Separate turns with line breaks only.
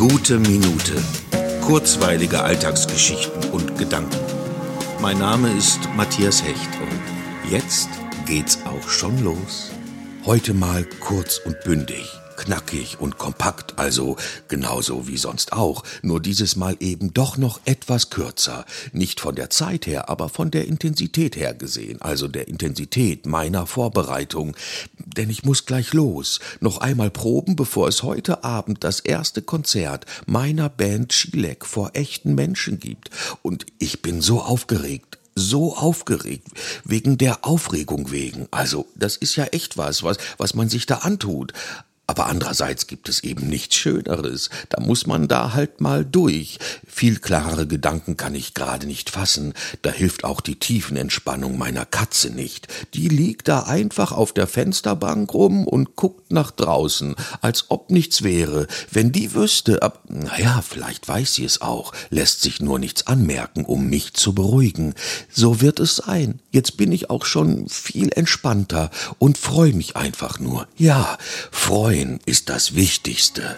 Gute Minute. Kurzweilige Alltagsgeschichten und Gedanken. Mein Name ist Matthias Hecht und jetzt geht's auch schon los. Heute mal kurz und bündig knackig und kompakt, also genauso wie sonst auch, nur dieses Mal eben doch noch etwas kürzer, nicht von der Zeit her, aber von der Intensität her gesehen, also der Intensität meiner Vorbereitung, denn ich muss gleich los, noch einmal proben, bevor es heute Abend das erste Konzert meiner Band Chilek vor echten Menschen gibt, und ich bin so aufgeregt, so aufgeregt, wegen der Aufregung wegen. Also, das ist ja echt was, was, was man sich da antut. Aber andererseits gibt es eben nichts Schöneres. Da muss man da halt mal durch. Viel klarere Gedanken kann ich gerade nicht fassen. Da hilft auch die Tiefenentspannung meiner Katze nicht. Die liegt da einfach auf der Fensterbank rum und guckt nach draußen, als ob nichts wäre. Wenn die wüsste, ab, naja, vielleicht weiß sie es auch, lässt sich nur nichts anmerken, um mich zu beruhigen. So wird es sein. Jetzt bin ich auch schon viel entspannter und freue mich einfach nur. Ja, freuen ist das Wichtigste.